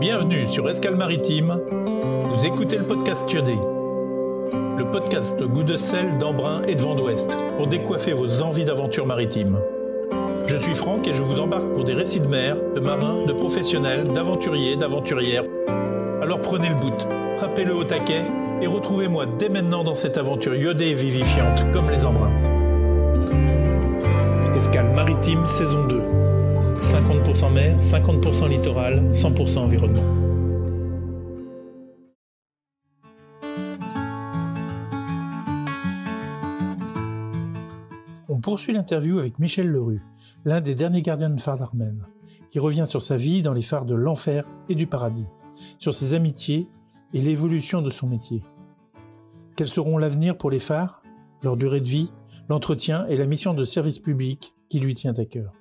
Bienvenue sur Escale Maritime. Vous écoutez le podcast Kiodé. Le podcast de goût de sel, d'embrun et de vent d'ouest pour décoiffer vos envies d'aventure maritime. Je suis Franck et je vous embarque pour des récits de mer, de marins, de professionnels, d'aventuriers, d'aventurières. Alors prenez le bout, frappez-le au taquet et retrouvez-moi dès maintenant dans cette aventure iodée et vivifiante comme les embruns. Escale maritime saison 2. 50% mer, 50% littoral, 100% environnement. On poursuit l'interview avec Michel Lerue, l'un des derniers gardiens de phare d'Armen, qui revient sur sa vie dans les phares de l'enfer et du paradis, sur ses amitiés et l'évolution de son métier. Quels seront l'avenir pour les phares, leur durée de vie, l'entretien et la mission de service public qui lui tient à cœur?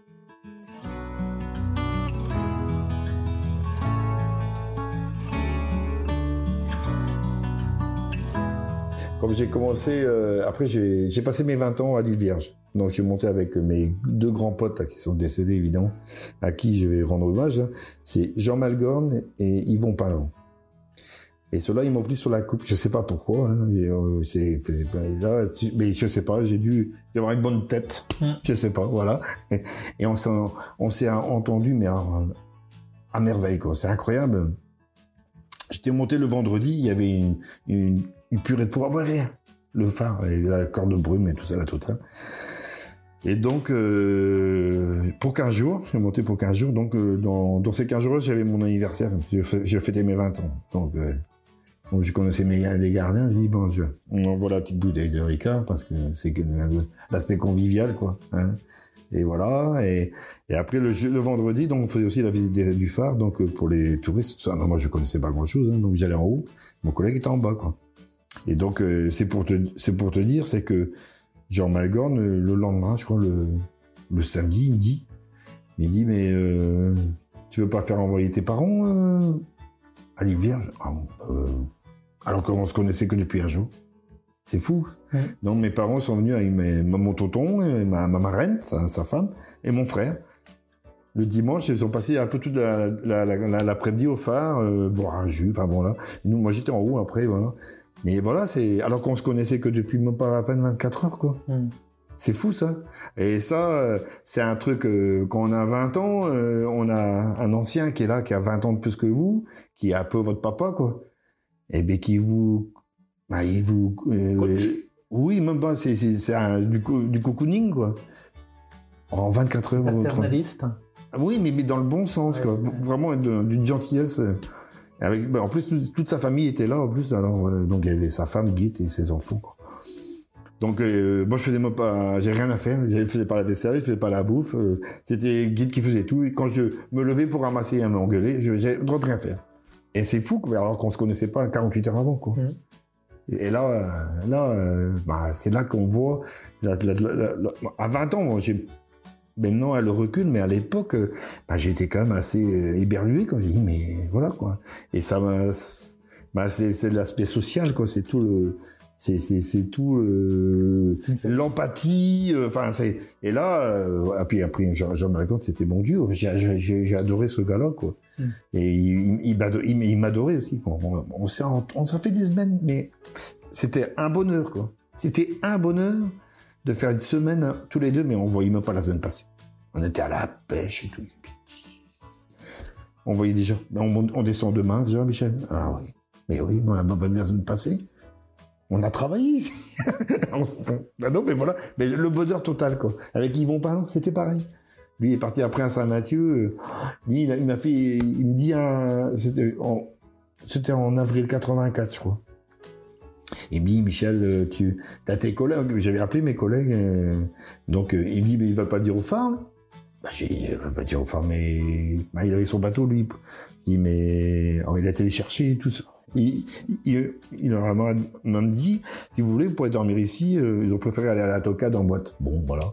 Comme j'ai commencé, euh, après j'ai passé mes 20 ans à l'île Vierge. Donc j'ai monté avec mes deux grands potes là, qui sont décédés évidemment, à qui je vais rendre hommage. C'est Jean Malgorn et Yvon Palan. Et ceux-là, ils m'ont pris sur la coupe. Je sais pas pourquoi. Hein. Euh, là, mais je sais pas. J'ai dû avoir une bonne tête. Mm. Je sais pas. Voilà. Et on s'est, entendu, mais à, à merveille quoi. C'est incroyable. J'étais monté le vendredi. Il y avait une, une, une purée de pouvoir, rien. Le phare, la corde de brume et tout ça, la totale. Et donc, euh, pour 15 jours, je suis monté pour 15 jours. Donc, euh, dans, ces 15 jours-là, j'avais mon anniversaire. J'ai fêté mes 20 ans. Donc, euh, je connaissais mes des gardiens. J'ai dit, bon, je, on envoie la petite bouteille de Ricard parce que c'est l'aspect convivial, quoi. Hein. Et voilà. Et, après, le, le, vendredi, donc, on faisait aussi la visite du phare. Donc, pour les touristes, ça, moi, je connaissais pas grand-chose. Hein, donc, j'allais en haut. Mon collègue était en bas, quoi. Et donc, euh, c'est pour te, pour te dire, c'est que Jean Malgorn, le lendemain, je crois, le, le samedi, il me dit, il me dit, mais euh, tu veux pas faire envoyer tes parents euh, à l'île Vierge? Ah, Alors qu'on se connaissait que depuis un jour. C'est fou. Donc mes parents sont venus avec mes, mon tonton, et ma, ma marraine, sa, sa, femme, et mon frère. Le dimanche, ils ont passé un peu toute l'après-midi la, la, au phare, euh, boire un jus, enfin voilà. Nous, moi j'étais en haut après, voilà. Mais voilà, c'est alors qu'on se connaissait que depuis même pas à peine 24 heures, quoi. Mm. C'est fou ça. Et ça, euh, c'est un truc euh, quand on a 20 ans, euh, on a un ancien qui est là, qui a 20 ans de plus que vous, qui est un peu votre papa, quoi. Et bien qui vous, bah, il vous, oui, même pas, c'est c'est du du cocooning, quoi. En 24 heures. Paternaliste. Oui, mais, mais dans le bon sens, ouais, quoi. Vraiment d'une gentillesse. Avec, ben, en plus, toute sa famille était là, en plus. Alors, euh, donc, il y avait sa femme, Guy, et ses enfants. Quoi. Donc, euh, moi, je faisais pas, j'ai rien à faire. Je faisais pas la vaisselle, je faisais pas la bouffe. Euh, C'était Guy qui faisait tout. Et quand je me levais pour ramasser et m'engueuler, j'ai le droit de rien faire. Et c'est fou, alors qu'on se connaissait pas 48 heures avant, quoi. Mmh. Et là, euh, là, bah, c'est là qu'on voit. La, la, la, à 20 ans, j'ai Maintenant, elle recule, mais à l'époque, bah, j'ai été quand même assez éberlué quand j'ai dit, mais voilà quoi. Et ça m'a, bah, c'est l'aspect social quoi. C'est tout le, c'est c'est tout l'empathie. Enfin, c'est et là, euh, puis après, Jean, Jean me raconte, c'était mon Dieu. J'ai adoré ce gars-là quoi. Mm. Et il, il, il m'adorait aussi. Quoi. On, on s'en fait des semaines, mais c'était un bonheur quoi. C'était un bonheur de faire une semaine tous les deux, mais on voyait même pas la semaine passée. On était à la pêche et tout. On voyait déjà. On, descend demain déjà, Michel. Ah oui. Mais oui, on a pas la semaine passée. On a travaillé ici. ben non, mais voilà. Mais le bonheur total, quoi. Avec Yvon Parlant, c'était pareil. Lui est parti après à Saint-Mathieu. Lui, il m'a fait, il me dit un, c'était c'était en avril 84, je crois. Il me dit, Michel, euh, tu as tes collègues, j'avais appelé mes collègues, euh, donc euh, il me dit, mais il va pas dire au phare, là? Bah, j'ai dit, il va pas dire au phare, mais bah, il avait son bateau, lui. Il dit, mais oh, il a chercher et tout ça. Il, il, il a même dit, si vous voulez, vous pourrez dormir ici, euh, ils ont préféré aller à la tocade en boîte. Bon, voilà.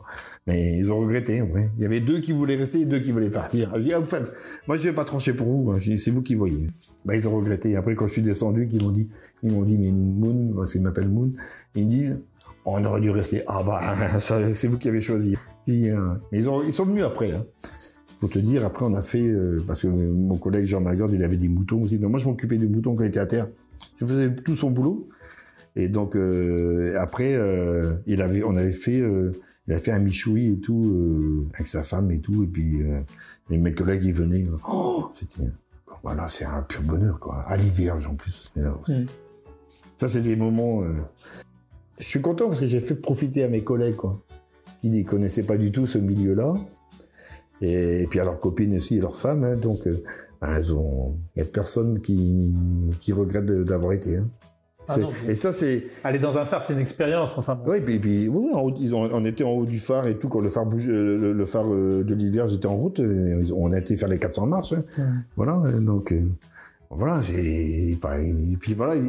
Mais ils ont regretté, ouais. Il y avait deux qui voulaient rester et deux qui voulaient partir. Je dis, ah, vous faites, moi je vais pas trancher pour vous, hein. c'est vous qui voyez. Bah, ils ont regretté. Et après, quand je suis descendu, ils m'ont dit, ils m'ont dit, mais Moon, parce qu'ils m'appellent Moon, ils me disent, on aurait dû rester. Ah bah, c'est vous qui avez choisi. Ont, ils sont venus après. Hein. Pour te dire, après, on a fait, euh, parce que mon collègue Jean Malgorde, il avait des moutons aussi. Mais moi, je m'occupais des moutons quand il était à terre. Je faisais tout son boulot. Et donc, euh, après, euh, il avait, on avait fait, il a fait un michoui et tout, avec sa femme et tout. Et puis, et mes collègues, ils venaient. Oh, c'était, voilà, c'est un pur bonheur, quoi. À l'hiver, en plus. Ça, c'est des moments. Je suis content parce que j'ai fait profiter à mes collègues, quoi, qui ne connaissaient pas du tout ce milieu-là. Et, et puis à leurs copines aussi et leurs femmes. hein, donc, euh, ben, elles ont. Il n'y a personne qui, qui regrette d'avoir été. hein. Ah non, et ça, c'est. Aller dans un phare, c'est une expérience. Enfin, bon. Oui, puis, puis oui, ils ont, on était en haut du phare et tout, quand le phare bouge, euh, le, le phare euh, de l'hiver, j'étais en route, on a été faire les 400 marches. hein. Voilà, donc voilà, et puis voilà,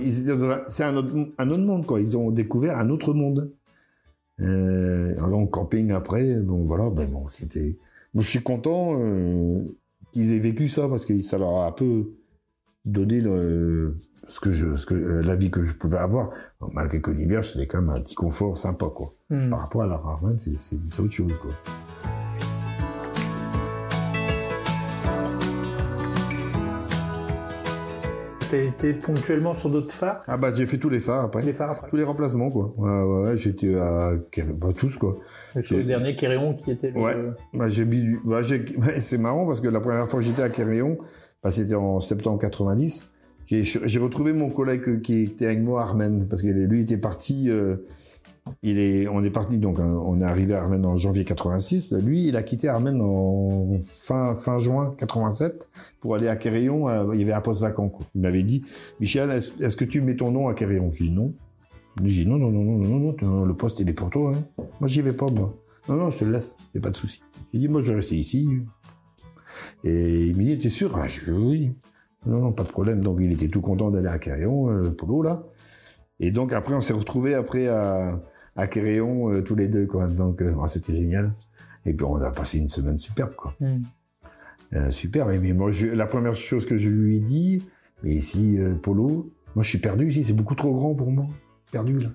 c'est un autre, un autre monde quoi. Ils ont découvert un autre monde. Euh, alors camping après, bon voilà, ben bon, c'était. Je suis content euh, qu'ils aient vécu ça parce que ça leur a un peu donné le, ce que je, ce que euh, la vie que je pouvais avoir. Malgré que l'hiver, c'était quand même un petit confort sympa quoi. Hmm. Par rapport à la Raven, c'est autre chose quoi. T'as été ponctuellement sur d'autres phares Ah bah j'ai fait tous les phares après. Les phares après Tous les remplacements, quoi. Ouais, ouais, ouais, j'étais à... Bah, tous, quoi. Le dernier, Kéréon, qui était le... Ouais. Bah, j'ai bah, c'est marrant parce que la première fois que j'étais à Kéréon, bah, c'était en septembre 90, j'ai, j'ai retrouvé mon collègue qui était avec moi, Armen, parce que lui était parti... euh, Il est, on est parti donc, hein, on est arrivé à Armen en janvier 86. Lui, il a quitté Armen en fin fin juin 87 pour aller à euh, il y avait un poste vacant. Quoi. Il m'avait dit, Michel, est-ce, que tu mets ton nom à Kéréon J'ai dit non. J'ai dit non, non, non, non, non, non, non, le poste il est pour toi. Hein. Moi, j'y vais pas, moi. Non, non, je te le laisse, y a pas de souci. J'ai dit, moi, je vais rester ici. Et il m'a dit, t'es sûr? Ah, Je dis, oui. Non, non, pas de problème. Donc, il était tout content d'aller à Kéréon, euh, Polo, là. Et donc, après, on s'est retrouvés après à, à Kéréon, euh, tous les deux, quoi. Donc, euh, ah, c'était génial. Et puis, on a passé une semaine superbe, quoi. Hmm. Euh, super. Mais, mais moi, je- la première chose que je lui ai dit, mais ici, Polo, moi, je suis perdu ici. C'est beaucoup trop grand pour moi. Perdu, là.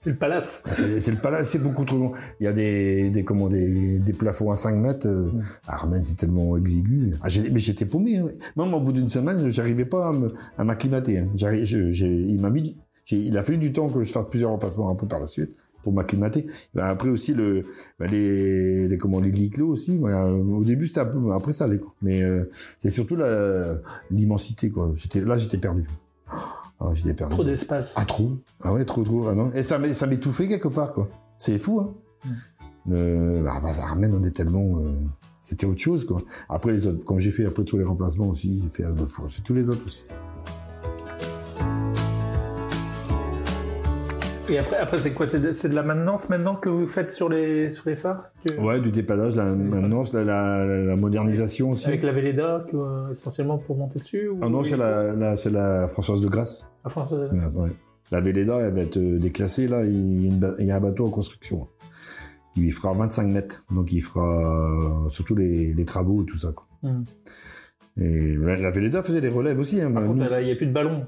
C'est le palace. Ah, C'est le palace, c'est beaucoup trop long. Il y a des, des, comment, des, des plafonds à 5 mètres. Mm. Armen, c'est tellement exigu. Ah, mais j'étais paumé. Hein. Même au bout d'une semaine, j'arrivais pas à m'acclimater. Hein. Il m'a mis, il a fallu du temps que je fasse plusieurs remplacements un peu par la suite pour m'acclimater. Ben, après aussi le, ben, les, les, comment, les lits clos aussi. Ben, euh, au début c'était un peu, après ça quoi. Mais euh, c'est surtout l'immensité quoi. J'étais là, j'étais perdu. Ah, j'étais perdu. Trop d'espace. Ah, trop. Ah ouais, trop, trop. Ah non. Et ça, ça m'étouffait quelque part, quoi. C'est fou, hein. Le, bah, bah, ça ramène, on est tellement. euh, C'était autre chose, quoi. Après, les autres, comme j'ai fait après tous les remplacements aussi, j'ai fait Albefour, c'est tous les autres aussi. Et après, après c'est quoi? C'est de, de la maintenance maintenant que vous faites sur les, sur les phares? Que- Ouais, du dépannage, la maintenance, la, la, la modernisation aussi. Avec la Véleda, euh, essentiellement pour monter dessus ou- Ah non, c'est la, la, c'est la Françoise de Grasse. Ah, Ouais. La Véleda, elle va être euh, déclassée, là. Il y, a une ba- il y a un bateau en construction. Il fera 25 mètres. Donc, il fera euh, surtout les, les travaux et tout ça, quoi. Hmm. Et la, Véleda faisait les relèves aussi. Hein, Par contre, il n'y a plus de ballon.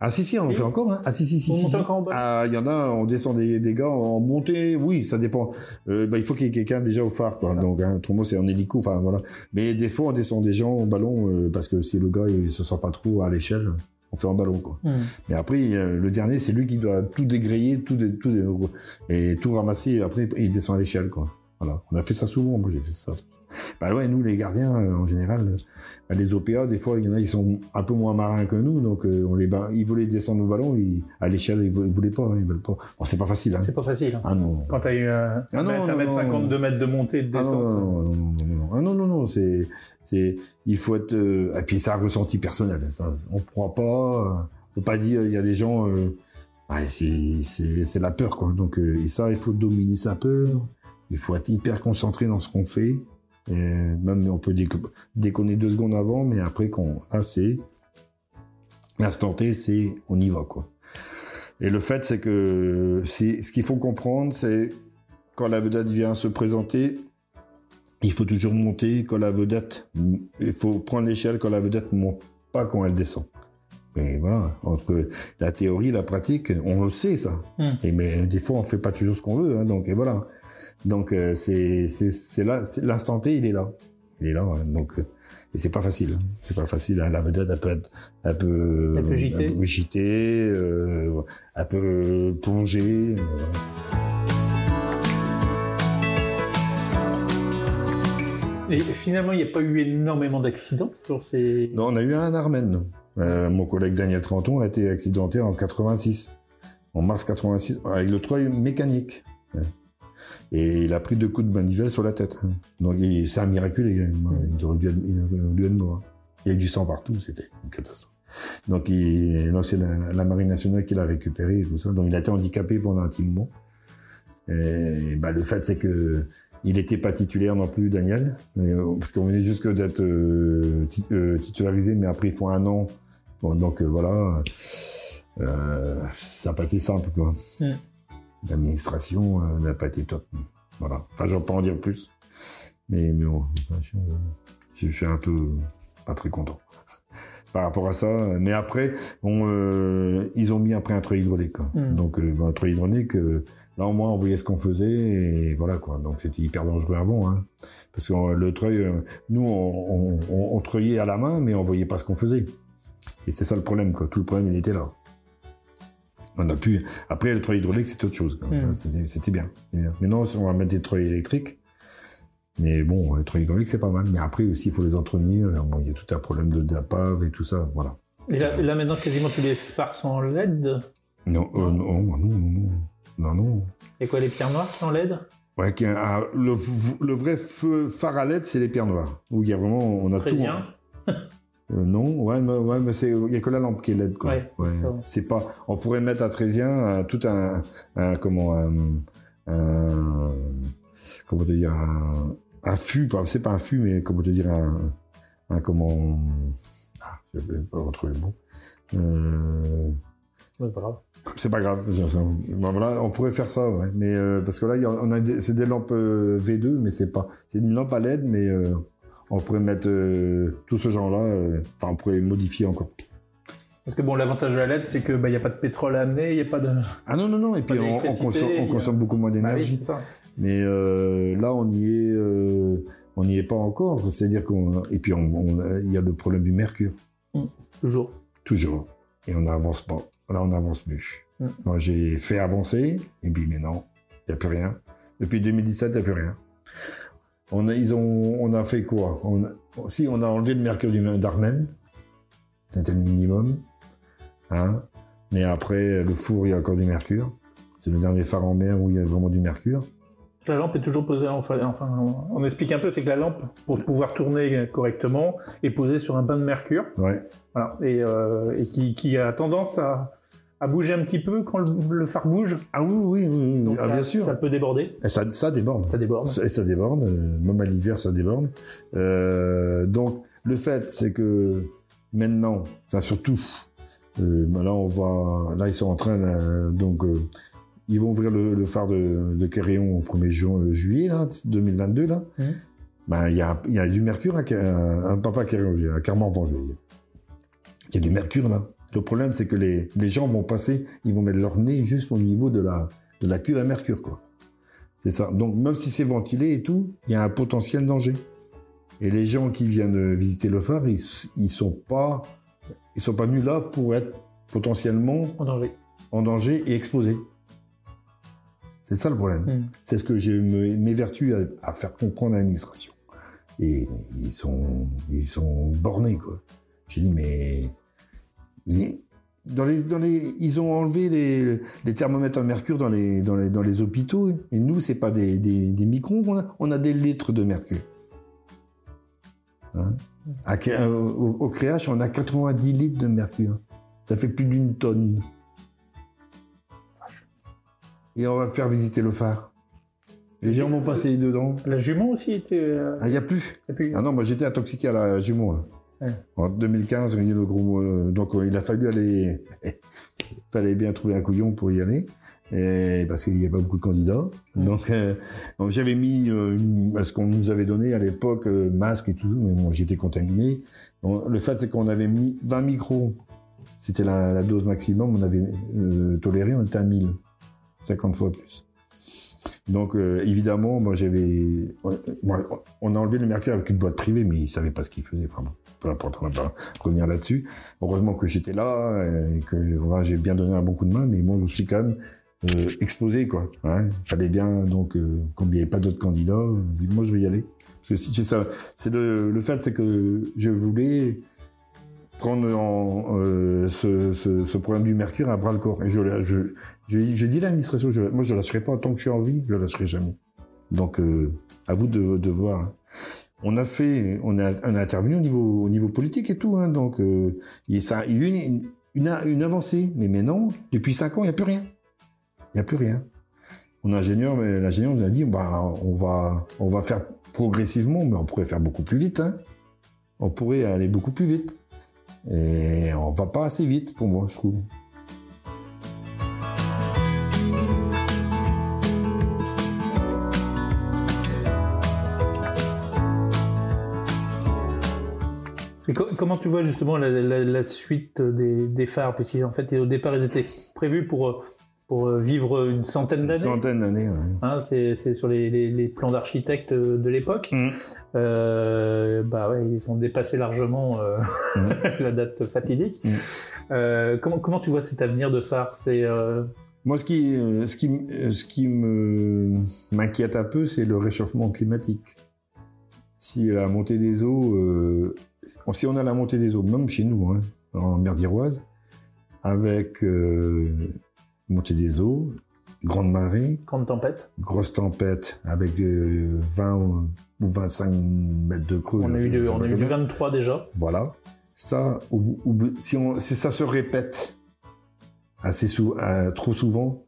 Ah si si, on en fait encore. Hein. Ah si si si. Vous si, montez si. encore en bas Ah, il y en a, on descend des, des gars en montée. Oui, ça dépend. Euh, bah, il faut qu'il y ait quelqu'un déjà au phare, quoi. Donc, hein, autrement c'est en hélico. Enfin voilà. Mais des fois, on descend des gens en ballon euh, parce que si le gars il se sent pas trop à l'échelle, on fait en ballon, quoi. Hmm. Mais après, euh, le dernier, c'est lui qui doit tout dégrayer, tout, dé- tout dé- et tout ramasser. Et après, il descend à l'échelle, quoi. Voilà. On a fait ça souvent. Moi, j'ai fait ça. Bah ouais, nous, les gardiens, euh, en général, euh, bah, les OPA, des fois, il y en a qui sont un peu moins marins que nous, donc euh, on les ils voulaient descendre le ballon, ils, à l'échelle, ils, ils voulaient pas, hein, ils veulent pas. Bon, c'est pas facile, hein. C'est pas facile. hein. Ah non. Quand t'as eu euh, Ah non, un non, mètre non, 52 mètres de montée et de Ah descente. non, non, non, non, non. Ah non, non, non, c'est, c'est, il faut être, euh, et puis c'est un ressenti personnel, ça, on pourra pas, on peut pas dire, il y a des gens, euh, ouais, c'est, c'est, c'est la peur, quoi. Donc, et ça, il faut dominer sa peur, il faut être hyper concentré dans ce qu'on fait, et même, on peut déc- déconner deux secondes avant, mais après qu'on, là, c'est, l'instant T, c'est, on y va, quoi. Et le fait, c'est que, ce qu'il faut comprendre, c'est, quand la vedette vient se présenter, il faut toujours monter quand la vedette, il faut prendre l'échelle quand la vedette monte, pas quand elle descend. Et voilà, entre la théorie et la pratique, on le sait ça. Hmm. Et mais des fois, on fait pas toujours ce qu'on veut, hein, donc et voilà. Donc euh, c'est là, l'instant T, il est là. il est là. hein. Donc, euh, et c'est pas facile. hein. C'est pas facile. hein. La vedette, elle peut être un peu, un peu euh, un peu plongée. Et finalement, il n'y a pas eu énormément d'accidents sur ces. Non, on a eu un Armen. Euh, mon collègue Daniel Trenton a été accidenté en 86, en mars 86, avec le treuil mécanique. Et il a pris deux coups de manivelle sur la tête. hein. Donc c'est un miracle, dû être, il aurait dû mort. Il y a eu du sang partout, c'était une catastrophe. Donc c'est la, Marine nationale qui l'a récupéré et tout ça. Donc il a été handicapé pendant un petit moment. Et bah, le fait, c'est que il n'était pas titulaire non plus, Daniel, euh, parce qu'on venait juste que d'être euh, euh, titularisé, mais après il faut un an. Donc voilà, ça n'a pas été simple, quoi. L'administration euh, n'a pas été top. Voilà. Enfin, je vais pas en dire plus, mais, mais bon, je, je suis un peu pas très content par rapport à ça. Mais après, euh, ils ont mis après un treuil hydraulique. quoi. Mm. Donc, euh, un treuil hydraulique, euh, là au moins on voyait ce qu'on faisait et voilà quoi. Donc c'était hyper dangereux avant, hein. parce que euh, le treuil, euh, nous on, on, on, on treuillait à la main, mais on voyait pas ce qu'on faisait. Et c'est ça le problème, quoi. Tout le problème il était là. On a pu. Après le treuil hydraulique c'est autre chose. quoi. Mm. C'était bien, bien. Maintenant on va mettre des treuils électriques. Mais bon, le treuil hydraulique, c'est pas mal. Mais après aussi, il faut les entretenir. Bon, Il y a tout un problème de d'apave et tout ça. Voilà. Et là, là, maintenant, quasiment tous les phares sont en LED? Non, euh, non, non, non, non. Et quoi, les pierres noires sont en LED? Ouais, le, le vrai feu phare à LED, c'est les pierres noires. Où il y a vraiment, on a Très tout. bien. hein. Euh, non, ouais, mais, ouais, mais c'est, il y a que la lampe qui est LED, quoi. Ouais. C'est pas, on pourrait mettre à Trésien euh, tout un, un comment, un, un- comment te dire, un, un fût, c'est pas un fût, mais comment te dire, un, un comment, ah, je vais pas retrouver le mot. Euh, Ouais, pas grave. c'est pas grave. Bon, voilà, on pourrait faire ça, ouais. Mais euh, parce que là, on a c'est des lampes euh, V2, mais c'est pas. C'est une lampe à LED, mais euh, on pourrait mettre euh, tout ce genre-là. euh, Enfin, on pourrait modifier encore. Parce que bon, l'avantage de la LED, c'est que bah, y a pas de pétrole à amener, il y a pas de. Ah non non non. Et puis on, consomme, a- beaucoup moins Bah oui, d'énergie. mais euh, là, on y est. on n'y est pas encore. C'est-à-dire qu'on. Et puis on- il y a le problème du mercure. Toujours. Toujours. Et on n'avance pas. Là, on n'avance plus. Mm. Moi, j'ai fait avancer, et puis maintenant, il n'y a plus rien. Depuis 2017, il n'y a plus rien. On a, ils ont, on a fait quoi? On a, Si, on a enlevé le mercure d'Armen. C'était le minimum. Hein Mais après, le four, il y a encore du mercure. C'est le dernier phare en mer où il y a vraiment du mercure. La lampe est toujours posée, enfin, enfin on, on explique un peu, c'est que la lampe, pour pouvoir tourner correctement, est posée sur un bain de mercure, Ouais. voilà, et, euh, et qui, qui a tendance à, à bouger un petit peu quand le, le phare bouge. Ah oui, oui, oui, oui. Donc ah, ça, bien sûr. ça peut déborder, Et Ça, ça déborde. ça déborde. Ça, ça déborde, euh, même à l'hiver, ça déborde. Euh, donc, le fait, c'est que maintenant, enfin surtout, euh, là, on va, là, ils sont en train, de- donc, euh, ils vont ouvrir le, le phare de, de au 1er ju- euh, juillet, là, 2022, là. Mhm. Ben, il y a, y a du mercure à, à, à- pas à dire. Il y a du mercure, là. Le problème, c'est que les, les gens vont passer, ils vont mettre leur nez juste au niveau de la, de la cuve à mercure, quoi. C'est ça. Donc, même si c'est ventilé et tout, il y a un potentiel danger. Et les gens qui viennent visiter le phare, ils, ils sont pas, ils sont pas venus là pour être potentiellement En danger. en danger et exposés. C'est ça le problème. Hmm. C'est ce que me- m'évertue à, à faire comprendre à l'administration. Et ils sont, ils sont bornés, quoi. J'ai dit, mais dans les, dans les, ils ont enlevé les, les thermomètres à mercure dans les, dans les, dans les hôpitaux. Et nous, c'est pas des, des, des microns qu'on a, on a des litres de mercure. Hein? À euh, au, au créage, on a 90 litres de mercure. Ça fait plus d'une tonne. Et on va faire visiter le phare. Les gens vont passer dedans. La jument aussi était. euh, Ah, il n'y a plus. Ah non, moi j'étais intoxiqué à la jument. Là. Ouais. En 2015, il y a eu le gros, euh, donc euh, il a fallu aller. fallait bien trouver un couillon pour y aller. Et parce qu'il n'y a pas beaucoup de candidats. Donc, euh, donc j'avais mis euh, une- ce qu'on nous avait donné à l'époque, euh, masque et tout, mais bon, j'étais contaminé. Le fait, c'est qu'on avait mis 20 micros. C'était la, la dose maximum. On avait toléré, on était à 1000. 50 fois plus. Donc évidemment, moi j'avais, on a enlevé le mercure avec une boîte privée, mais ils savaient pas ce qu'ils faisaient. Enfin, peu importe, va pas revenir là-dessus. Heureusement que j'étais là et que j'ai bien donné un bon coup de main, mais moi je suis quand même euh, exposé quoi. Hein. Fallait bien donc euh, comme il n'y avait pas d'autres candidats, moi je vais y aller. Parce que si ça, c'est le, fait, c'est que je voulais prendre en, ce, problème du mercure à bras le corps. Et je, dit à l'administration, moi je ne lâcherai pas tant que je suis en vie, je ne lâcherai jamais. Donc euh, à vous de, de voir. On a fait, on a, intervenu au niveau, au niveau politique et tout, hein, donc euh, il, y a eu une, avancée. Mais maintenant, depuis cinq ans, il n'y a plus rien. Il n'y a plus rien. L'ingénieur nous a dit, bah, on va, faire progressivement, mais on pourrait faire beaucoup plus vite. Hein. On pourrait aller beaucoup plus vite. Et on va pas assez vite pour moi, je trouve. Comment tu vois justement la, suite des, phares? Puisqu'en fait, au départ, ils étaient prévus pour, pour vivre une centaine d'années. Une centaine d'années, oui. Hein, c'est, sur les, plans d'architectes de l'époque. Mm. Euh, bah ouais, ils ont dépassé largement euh, mm. la date fatidique. Mm. Euh, comment, comment tu vois cet avenir de phare? C'est moi, ce qui, ce qui, ce qui me m'inquiète un peu, c'est le réchauffement climatique. Si la montée des eaux si on a la montée des eaux, même chez nous, hein, en mer d'Iroise, avec euh, montée des eaux, grande marée. Grande tempête. Grosse tempête avec 20 euh, ou 25 mètres de creux. On a eu, du, on a eu 23 déjà. Voilà. Ça, si, on, si, ça se répète assez trop souvent,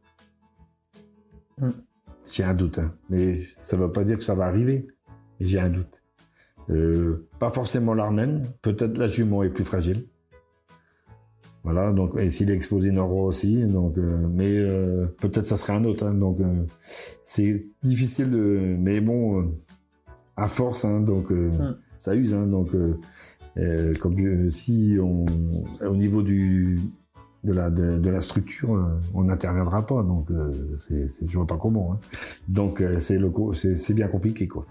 hmm. j'ai un doute. Hein. Mais ça ne veut pas dire que ça va arriver. J'ai un doute. Euh, pas forcément l'armène, peut-être la jument est plus fragile. Voilà, donc et s'il est exposé nord aussi, donc euh, mais euh, peut-être ça serait un autre. Hein, donc c'est difficile de, mais bon, à force, hein, donc hmm. ça use. Hein, donc comme si on, au niveau du de la de, la structure, on n'interviendra pas. Donc c'est je vois pas comment. Hein. Donc c'est c'est bien compliqué quoi.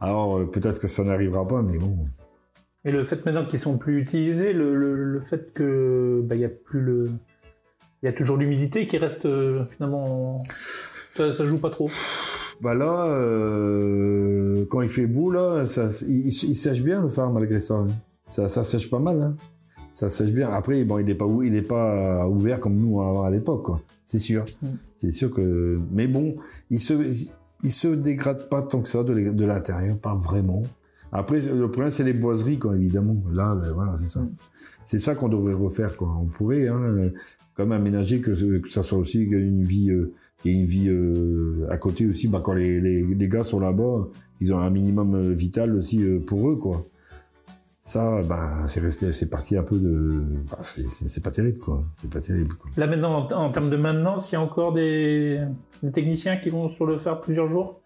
Alors euh, peut-être que ça n'arrivera pas, mais bon. Et le fait maintenant qu'ils sont plus utilisés, le, fait que bah, il y a plus le, il y a toujours l'humidité qui reste euh, finalement, ça, ça, joue pas trop. Bah là, euh, quand il fait beau là, ça, il, sèche bien le phare malgré ça. Hein. Ça, ça sèche pas mal. Hein. Ça sèche bien. Après, bon, il n'est pas il est pas ouvert comme nous à, l'époque, quoi. C'est sûr. Mm. C'est sûr que. Mais bon, il se, il se dégrade pas tant que ça de l'intérieur, pas vraiment. Après, le problème, c'est les boiseries, quoi, évidemment. Là, ben, voilà, c'est ça. C'est ça qu'on devrait refaire, quoi. On pourrait, hein, comme aménager que, que ça soit aussi une vie, euh, une vie euh, à côté aussi. Bah, quand les, les, les gars sont là-bas, ils ont un minimum euh, vital aussi euh, pour eux, quoi. Ça, ben, c'est resté, c'est parti un peu de, bah, c'est pas terrible, quoi. C'est pas terrible, quoi. Là, maintenant, en, termes de maintenance, il y a encore des, techniciens qui vont sur le faire plusieurs jours?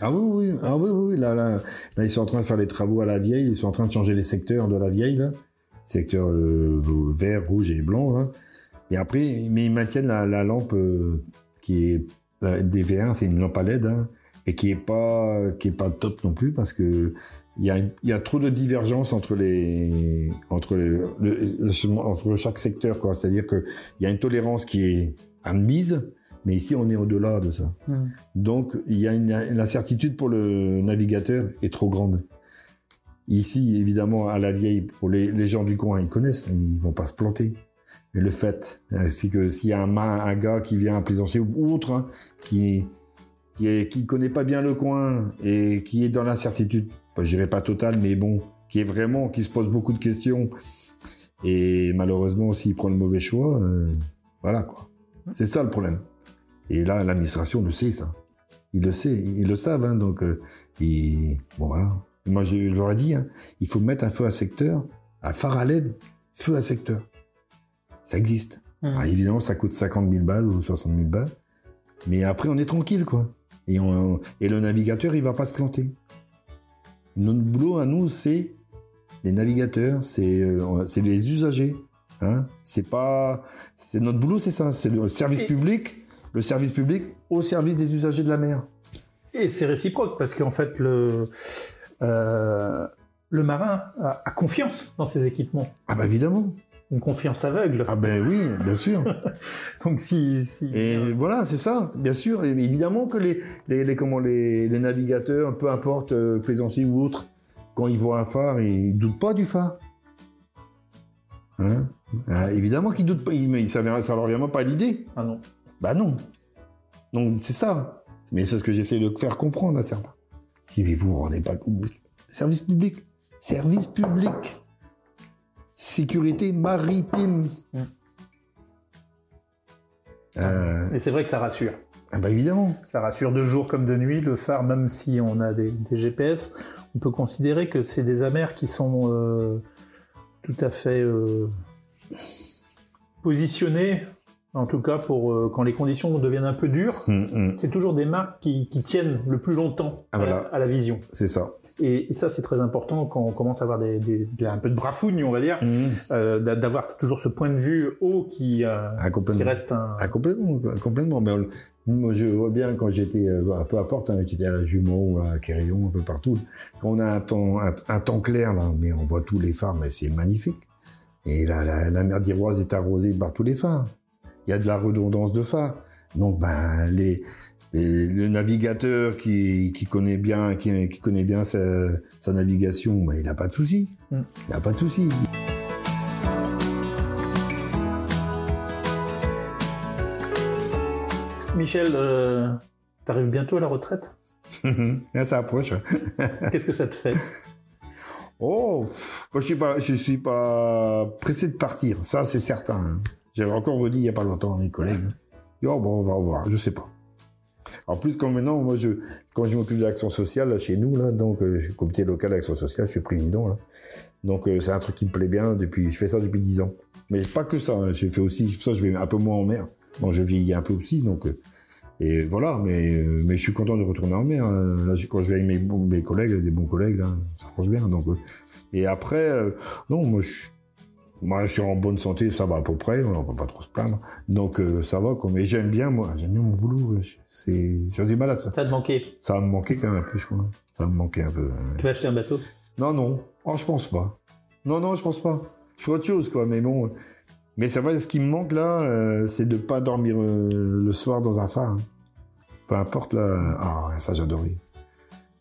Ah oui, oui, ah oui, oui, là, là, là, ils sont en train de faire les travaux à la vieille, ils sont en train de changer les secteurs de la vieille, là. Secteur euh, vert, rouge et blanc, là. Et après, mais ils maintiennent la, la lampe euh, qui est euh, DV1, c'est une lampe à LED, hein, et qui est pas, qui est pas top non plus parce que il y a, y a trop de divergences entre les entre le, entre chaque secteur quoi. C'est-à-dire que il y a une tolérance qui est admise mais ici on est au-delà de ça. Hmm. donc il y a une l'incertitude pour le navigateur est trop grande. Ici évidemment à la vieille pour les, les gens du coin ils connaissent ils vont pas se planter. Mais le fait c'est que s'il y a un, un gars qui vient à plaisancier ou autre hein, qui qui, est, qui connaît pas bien le coin et qui est dans l'incertitude je dirais pas total, mais bon, qui est vraiment, qui se pose beaucoup de questions. Et malheureusement, s'il prend le mauvais choix, euh, voilà quoi. C'est ça le problème. Et là, l'administration le sait, ça. Ils le sait, ils le savent, hein, donc, euh, bon voilà. Moi, je, leur ai dit, hein, il faut mettre un feu à secteur, à phare à LED, feu à secteur. Ça existe. Mmh. Ah, évidemment, ça coûte 50 000 balles ou 60 000 balles. Mais après, on est tranquille, quoi. Et, on, et le navigateur, il va pas se planter. Notre boulot à nous, c'est les navigateurs, c'est euh, les usagers. Hein c'est pas, notre boulot, c'est ça, c'est le service public. le service public au service des usagers de la mer. Et c'est réciproque parce qu'en fait, le, euh, le marin a, a confiance dans ses équipements. Ah bah évidemment. Une confiance aveugle. Ah ben oui, bien sûr. Donc si, si Et voilà, c'est ça, bien sûr. Et évidemment que les, les, les- comment, les, les navigateurs, peu importe euh, plaisancier ou autre, quand ils voient un phare, ils doutent pas du phare. Hein? Ah, évidemment qu'ils doutent pas, ils- mais ça, ça leur vient même pas à l'idée. ah non. Bah non. Donc c'est ça. Mais c'est ce que j'essaie de faire comprendre à certains. Mais vous vous rendez pas compte. Service public. Service public. Sécurité maritime. Mm. Euh, Et c'est vrai que ça rassure. ah bah évidemment. Ça rassure de jour comme de nuit. Le phare, même si on a des, des GPS, on peut considérer que c'est des amers qui sont euh, tout à fait euh, positionnés, en tout cas pour euh, quand les conditions deviennent un peu dures. Hum, hum. C'est toujours des marques qui, qui tiennent le plus longtemps Ah, à, la- voilà. à la vision. C'est ça. Et, et ça, c'est très important quand on commence à avoir des, des- des- un peu de brafougne, on va dire, Hum. euh, d'a- d'avoir toujours ce point de vue haut qui, euh, Ah, qui reste un. Ah, complètement, complètement. Mais on- moi, je vois bien quand j'étais, euh, bah, peu importe, hein, j'étais à la Jumeau ou à Quérillon, un peu partout. Quand on a un temps, un, un temps clair, là, mais on voit tous les phares, mais c'est magnifique. Et là, la, la mer d'Iroise est arrosée par tous les phares. Il y a de la redondance de phares. Donc, ben, les, les- le navigateur qui, qui connaît bien, qui, qui connaît bien sa, sa navigation, ben, il n'a pas de souci. Mm. Il n'a pas de souci. Michel, euh, t'arrives bientôt à la retraite? Ça approche. hein. Qu'est-ce que ça te fait? Oh, moi, je suis pas, je suis pas pressé de partir. Ça, c'est certain. hein. J'avais encore redit il y a pas longtemps à mes collègues. Oh, bon, on va voir. Je sais pas. En plus, quand maintenant, moi, je, quand je m'occupe de l'action sociale, là, chez nous, là, donc, euh, je suis comité local d'action sociale, je suis président, là. Donc, euh, c'est un truc qui me plaît bien depuis, je fais ça depuis 10 ans. Mais pas que ça, hein. j'ai fait aussi, pour ça, je vais un peu moins en mer. Bon, je vieillis un peu aussi, donc, euh, et voilà, mais, mais je suis content de retourner en mer. hein. Là, quand je vais avec mes, mes collègues, des bons collègues, là, ça marche bien. Donc, et après, euh, non, moi je, moi, je suis en bonne santé, ça va à peu près, on peut pas trop se plaindre. Donc, euh, ça va, quoi. Mais j'aime bien, moi, j'aime bien mon boulot. C'est, j'ai du mal à ça. Ça te manquait Ça va me manquer quand même un peu, je crois. Ça va me manquer un peu. Tu vas acheter un bateau? Non, non. Oh, je pense pas. Non, non, je pense pas. Je ferai autre chose, quoi. Mais bon. Mais c'est vrai, ce qui me manque là, euh, c'est de pas dormir euh, le soir dans un phare. hein. Peu importe là. Ah, ça j'adorais.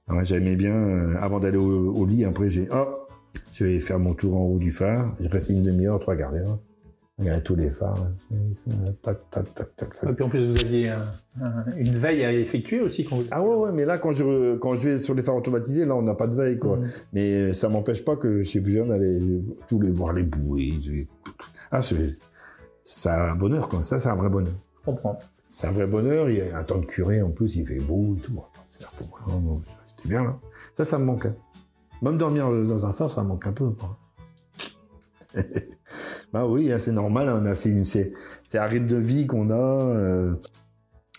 Ah, ouais, J'aimais bien euh, avant d'aller au, au lit. Après, j'ai oh, je vais faire mon tour en haut du phare. Je reste une demi-heure, trois quarts d'heure. Regarder tous les phares. hein. Tac, tac, tac, tac, tac. Et puis en plus, vous aviez un- un- une veille à effectuer aussi quand vous. Ah ouais, ouais, mais là, quand je, quand je vais sur les phares automatisés, là, on n'a pas de veille, quoi. Mhm. Mais ça m'empêche pas que chez plus jeune d'aller tous les voir les bouées. Ah, c'est c'est un bonheur, quoi. Ça, c'est un vrai bonheur. Je comprends. C'est un vrai bonheur. Il y a un temps de curé, en plus, il fait beau et tout. C'est vraiment- C'était bien, là. Ça, ça me manque. hein. Même dormir dans un phare, ça manque un peu, quoi. bah oui, hein, c'est normal. hein, C'est une- c'est c'est un rythme de vie qu'on a. euh,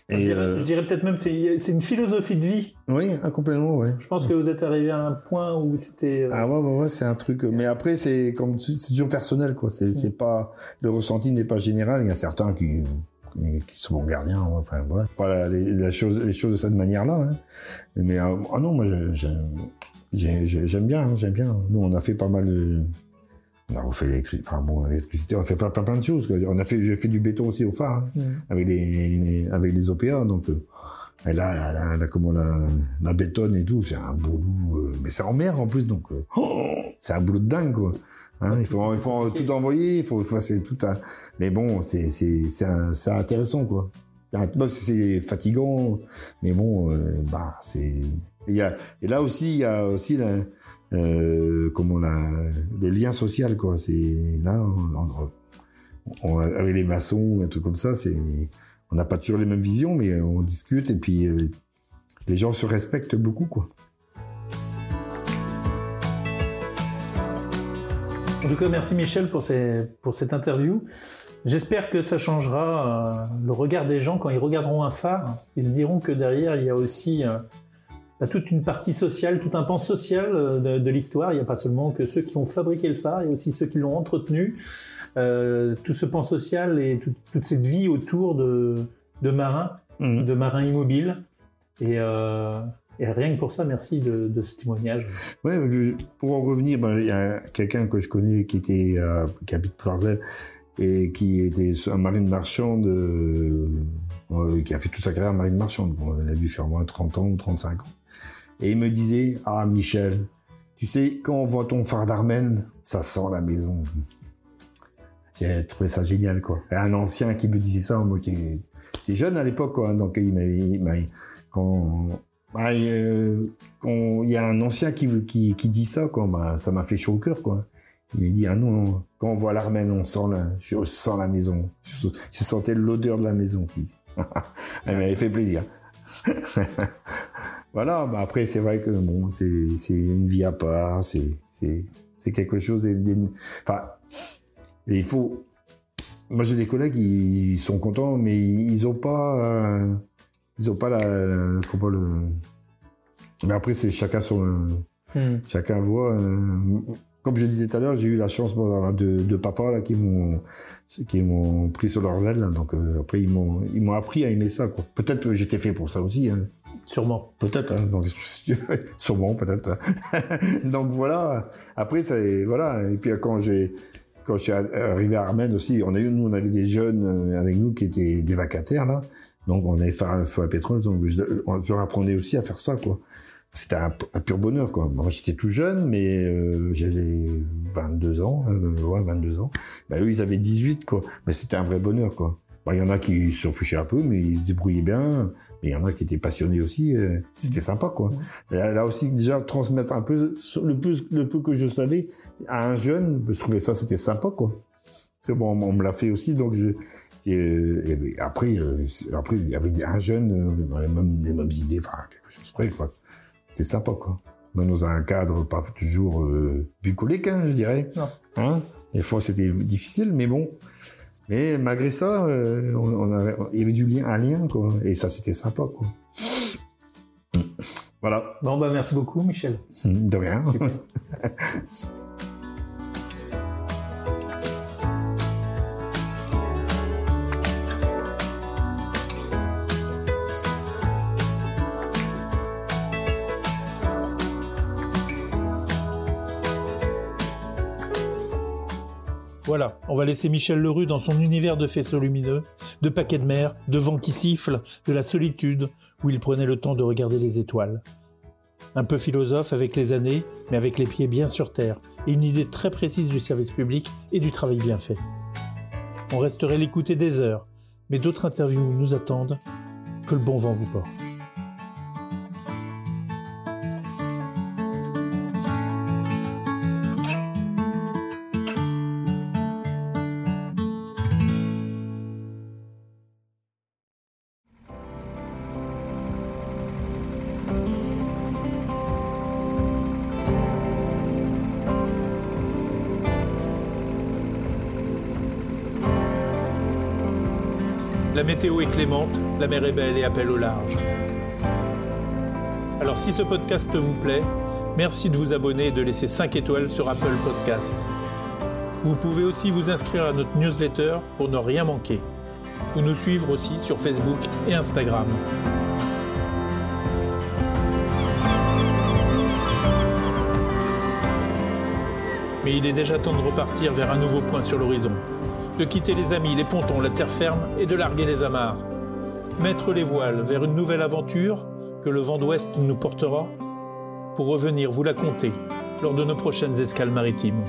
Je et, dirais, euh, je dirais peut-être même c'est c'est une philosophie de vie. oui, ah, complètement, ouais. Je pense que vous êtes arrivé à un point où c'était. euh, Ah ouais, ouais, ouais, c'est un truc. Mais après, c'est comme c'est toujours personnel, quoi. C'est c'est pas le ressenti n'est pas général. Il y a certains qui qui sont bons gardiens. Enfin, voilà. Pas la- les, la chose, les choses de cette manière-là. hein. Mais ah non, moi, je- j'aime bien, hein, j'aime bien. Nous, on a fait pas mal de. On a refait l'électricité. Enfin bon, l'électricité, on a fait plein, plein, plein de choses. On a fait, j'ai fait du béton aussi au phare. hein avec les, les- avec les OPA donc euh, et là, là, comment la, la bétonne et tout c'est un boulot euh, mais c'est en mer en plus donc euh, oh, c'est un boulot de dingue quoi Hein, il faut il faut tout envoyer il faut, c'est tout un mais bon c'est c'est c'est intéressant quoi Bon, c'est fatigant mais bon euh, bah c'est et là aussi il y a aussi euh, le lien social quoi c'est là on- avec les maçons, un truc comme ça, c'est, on n'a pas toujours les mêmes visions, mais on discute et puis euh, les gens se respectent beaucoup, quoi. En tout cas, merci Michel pour cette interview. J'espère que ça changera euh, le regard des gens quand ils regarderont un phare. Ils se diront que derrière, il y a aussi euh, bah, toute une partie sociale, tout un pan social euh, de, de l'histoire. Il n'y a pas seulement que ceux qui ont fabriqué le phare, il y a aussi ceux qui l'ont entretenu. Euh, tout ce pan social et tout- toute cette vie autour de, de marin, Mhm. de marin immobile. Et, et rien que pour ça, merci de, de ce témoignage. Ouais, pour en revenir, ben, il y a quelqu'un que je connais qui était euh, qui habite Ploirzel et qui était un marine marchande, euh, qui a fait toute sa carrière marine marchande. Bon, il a dû faire moins de 30 ans ou 35 ans. Et il me disait, ah Michel, tu sais, quand on voit ton phare d'Armen, ça sent la maison. J'ai trouvé ça génial, quoi. Et un ancien qui me disait ça, moi qui j'étais jeune à l'époque, quoi. Donc il m'avait, bah, euh, quand il y a un ancien qui, qui, qui dit ça, quoi, bah, ça m'a fait chaud au cœur, quoi. Il m'a dit, ah non, non, quand on voit l'armène, on sent la, je sens la maison. Je, je sentais l'odeur de la maison. Elle m'avait fait plaisir. voilà, bah après, c'est vrai que bon, c'est, une vie à part, c'est, quelque chose, enfin, il faut, moi j'ai des collègues, ils sont contents, mais ils ont pas, euh, ils ont pas la, la- comment le, mais après c'est chacun son, Hmm. chacun voit. euh, comme je disais tout à l'heure, j'ai eu la chance d'avoir deux, deux papas là qui m'ont qui m'ont pris sur leurs ailes. là. donc euh, après ils m'ont ils m'ont appris à aimer ça. Peut-être que j'étais fait pour ça aussi. Hein. Sûrement. Peut-être. Hein. Donc sûrement peut-être. donc voilà. Après c'est voilà. Et puis quand j'ai quand je suis arrivé à Armen aussi, on a eu nous on avait des jeunes euh, avec nous qui étaient des vacataires là. Donc on avait fait un feu à pétrole. Donc je, on leur apprenait aussi à faire ça quoi c'était un, un, pur bonheur quoi. Moi j'étais tout jeune mais euh, j'avais 22 ans, euh, ouais 22 ans. Bah eux ils avaient 18 quoi. Mais c'était un vrai bonheur quoi. Bah il y en a qui s'en fichaient un peu mais ils se débrouillaient bien. Mais il y en a qui étaient passionnés aussi. Euh, c'était sympa quoi. Là, là, aussi déjà transmettre un peu le peu le peu que je savais à un jeune, je trouvais ça c'était sympa quoi. C'est bon on me l'a fait aussi donc je et, et après, euh, après, il y avait un jeune, euh, les, mêmes, les mêmes idées, enfin, quelque chose près, quoi c'était sympa quoi. Dans un cadre pas toujours euh, bucolique, hein, je dirais. Non. Hein? Des fois c'était difficile, mais bon. Mais malgré ça, euh, on, on avait, il y avait du lien, un lien quoi. Et ça c'était sympa quoi. Voilà. Bon bah merci beaucoup Michel. De rien. Voilà, on va laisser Michel Lerue dans son univers de faisceaux lumineux, de paquets de mer, de vent qui siffle, de la solitude, où il prenait le temps de regarder les étoiles. Un peu philosophe avec les années, mais avec les pieds bien sur terre, et une idée très précise du service public et du travail bien fait. On resterait l'écouter des heures, mais d'autres interviews nous attendent. Que le bon vent vous porte. La météo est clémente, la mer est belle et appelle au large. Alors si ce podcast vous plaît, merci de vous abonner et de laisser 5 étoiles sur Apple Podcast. Vous pouvez aussi vous inscrire à notre newsletter pour ne rien manquer, ou nous suivre aussi sur Facebook et Instagram. Mais il est déjà temps de repartir vers un nouveau point sur l'horizon de quitter les amis, les pontons, la terre ferme et de larguer les amarres. Mettre les voiles vers une nouvelle aventure que le vent d'ouest nous portera pour revenir vous la compter lors de nos prochaines escales maritimes.